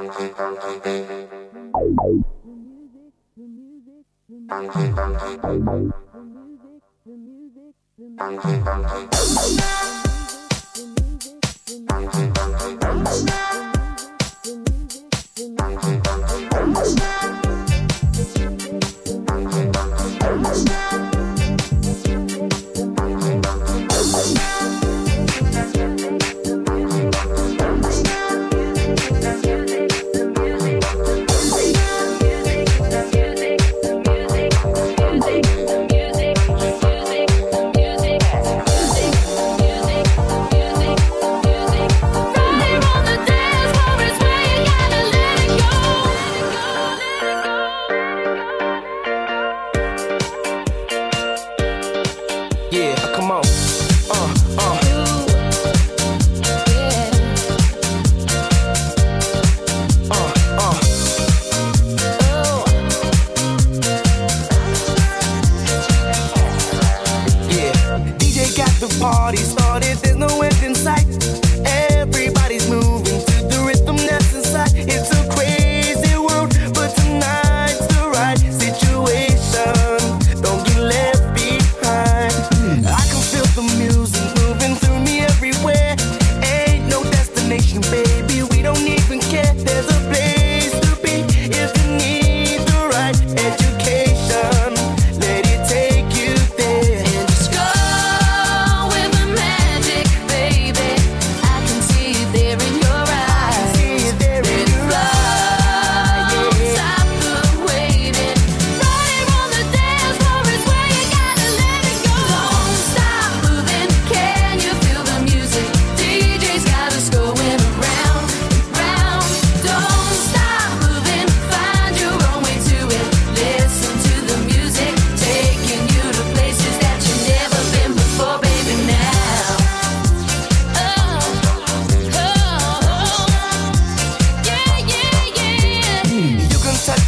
music,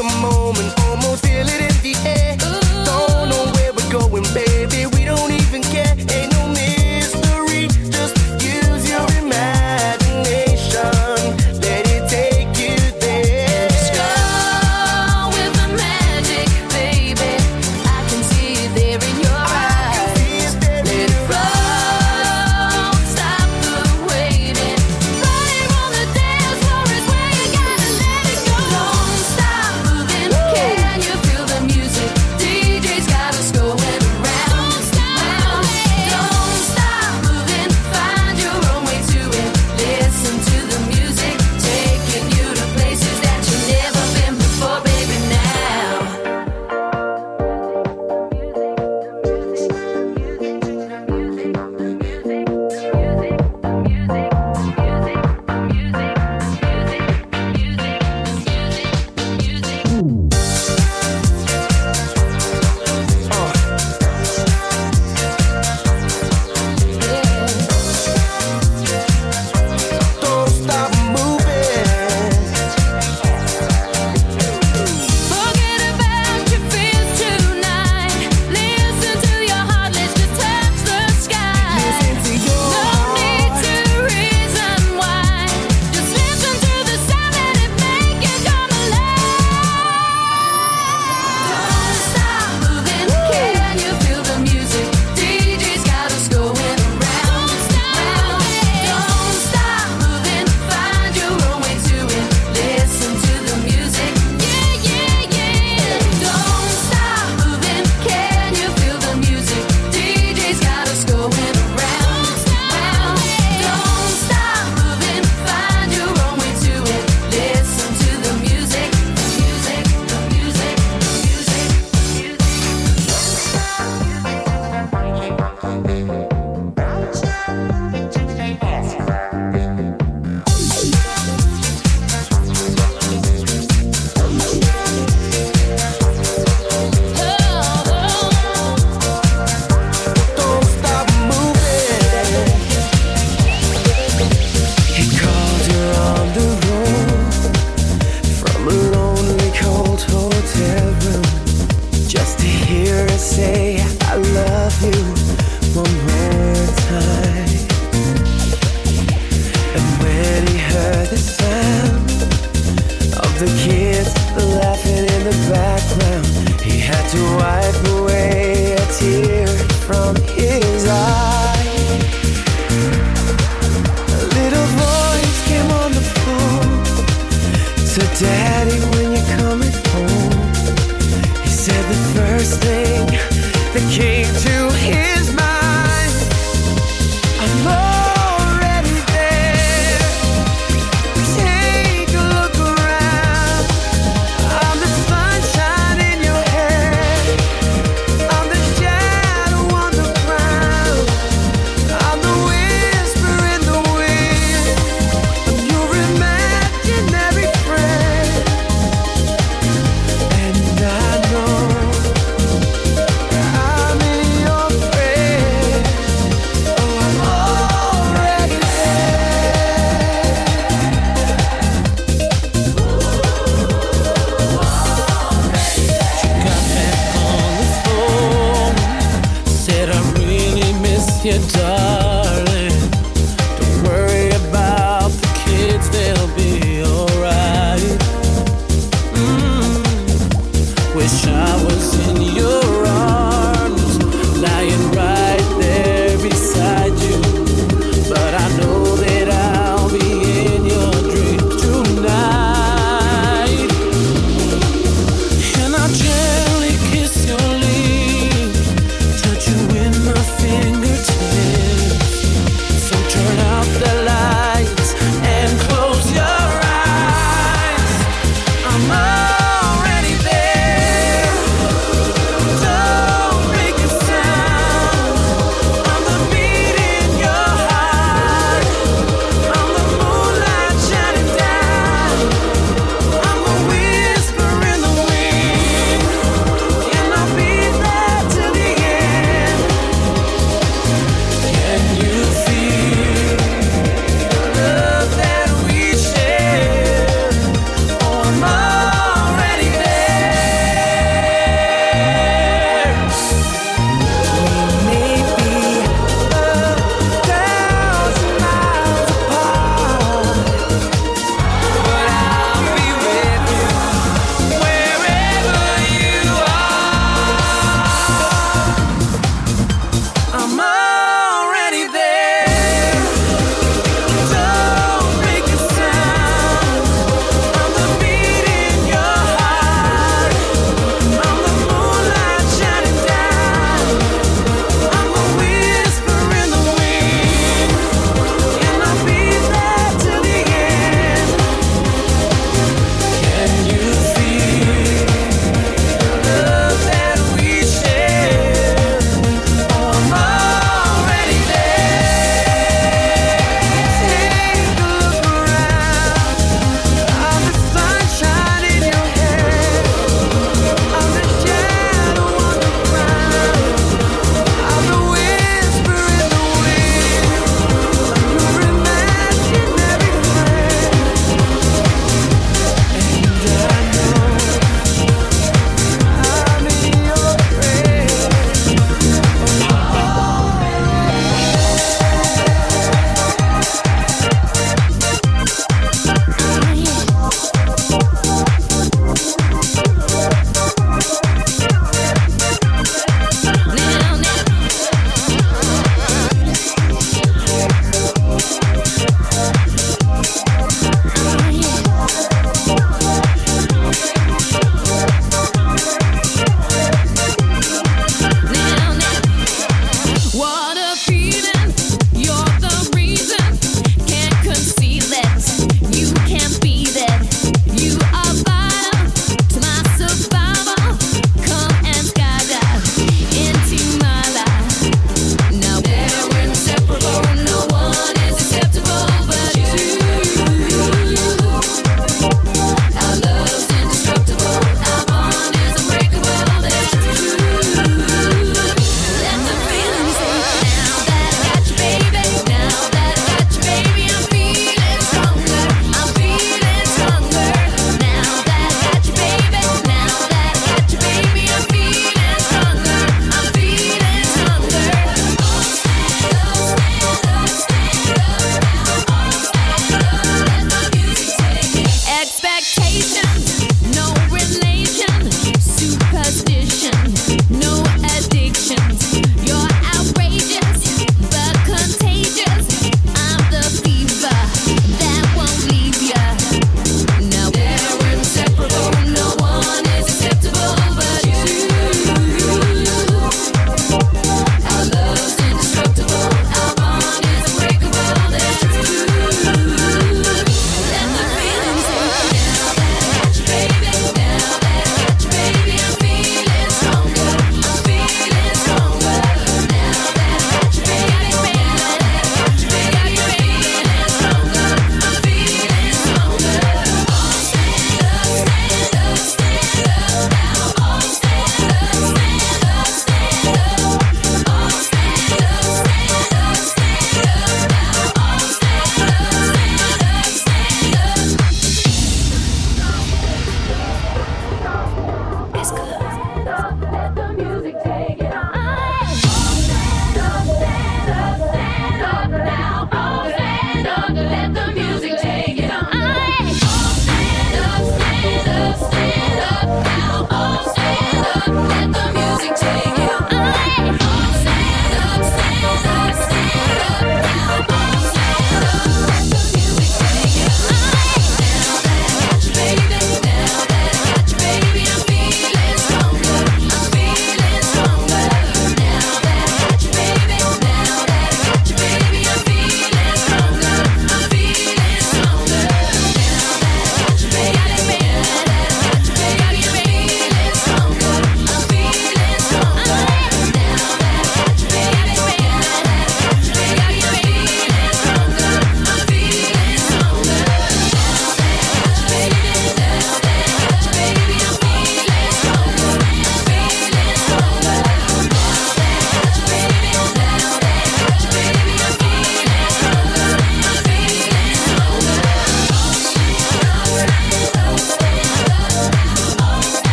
the moment.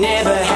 Never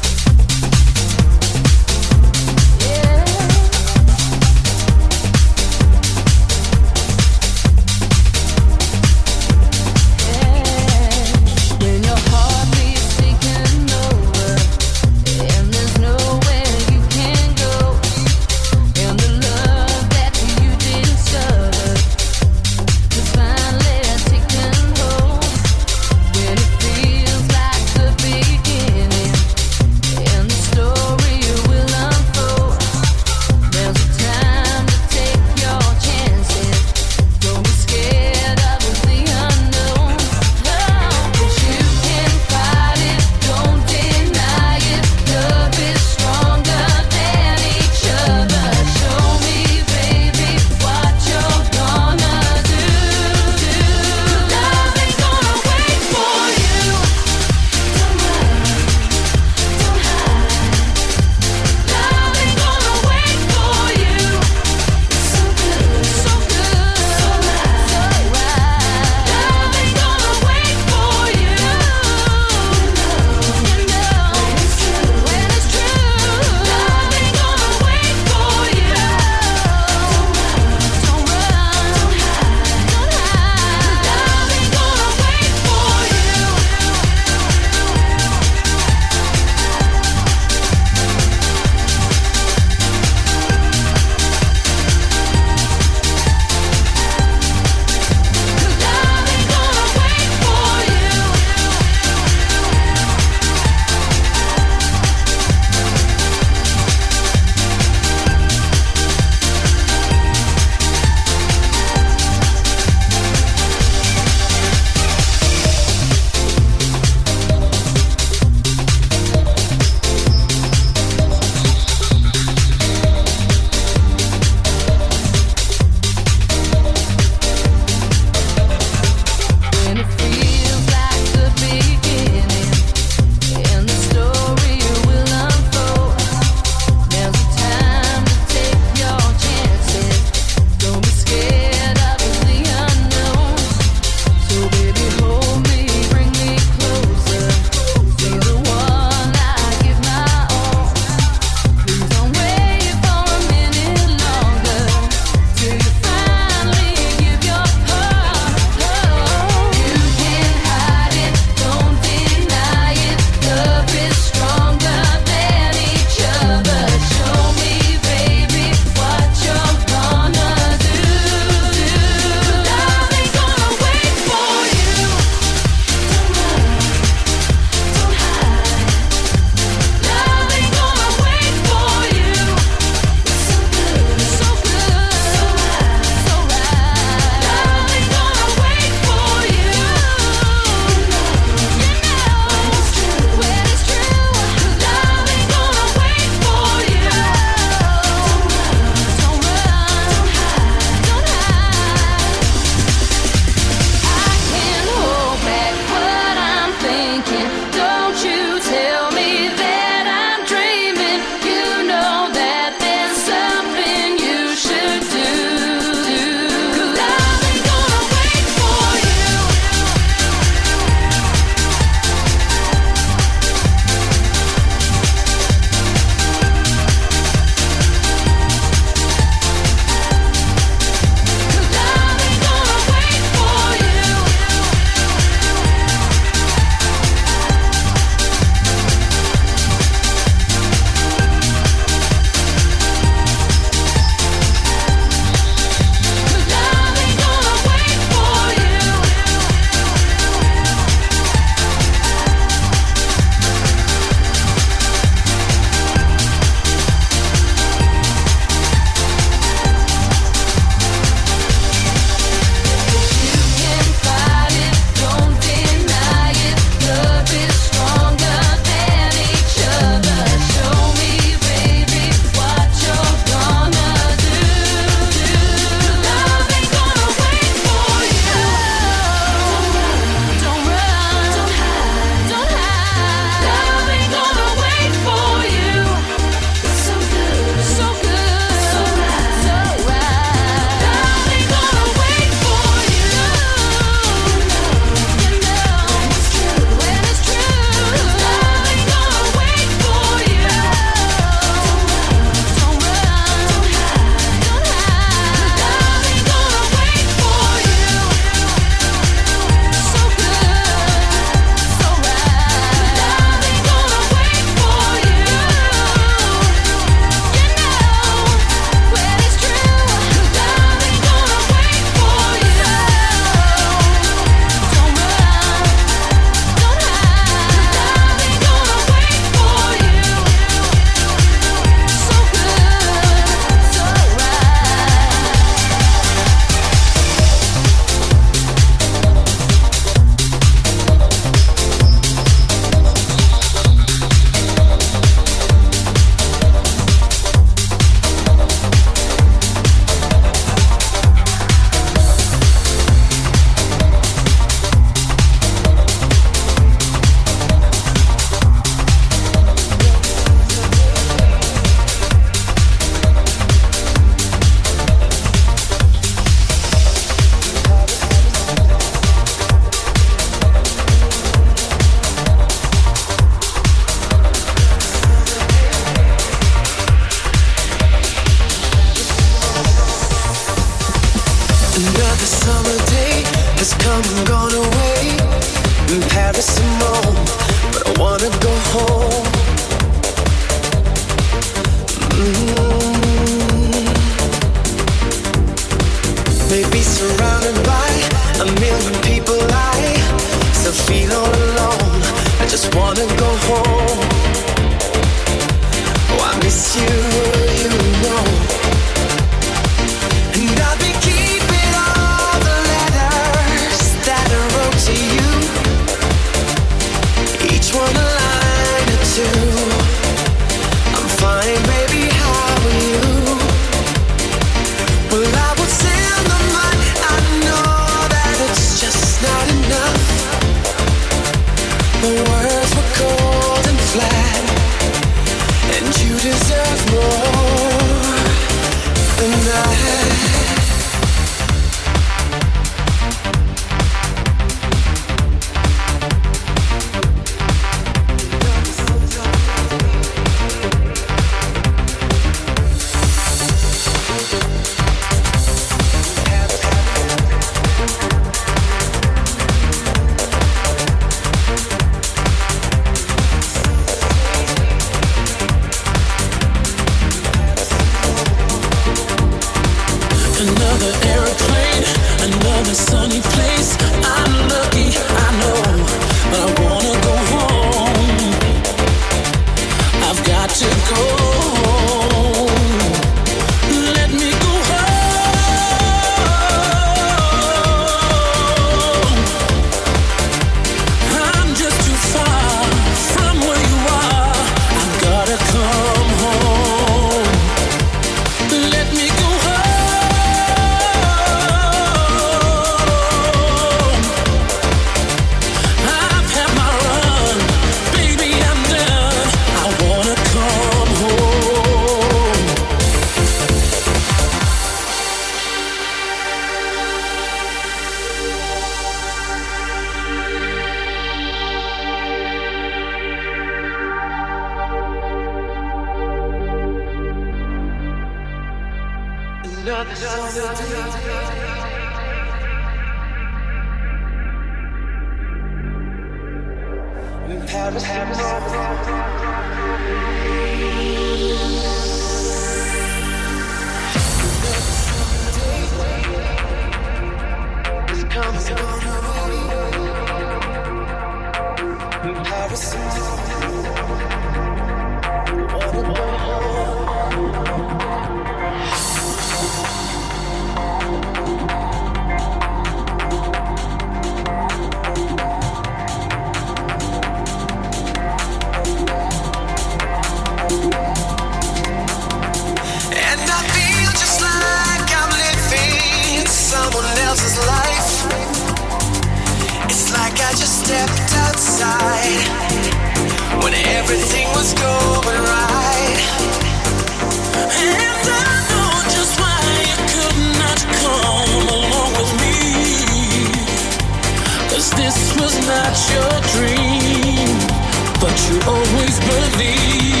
miss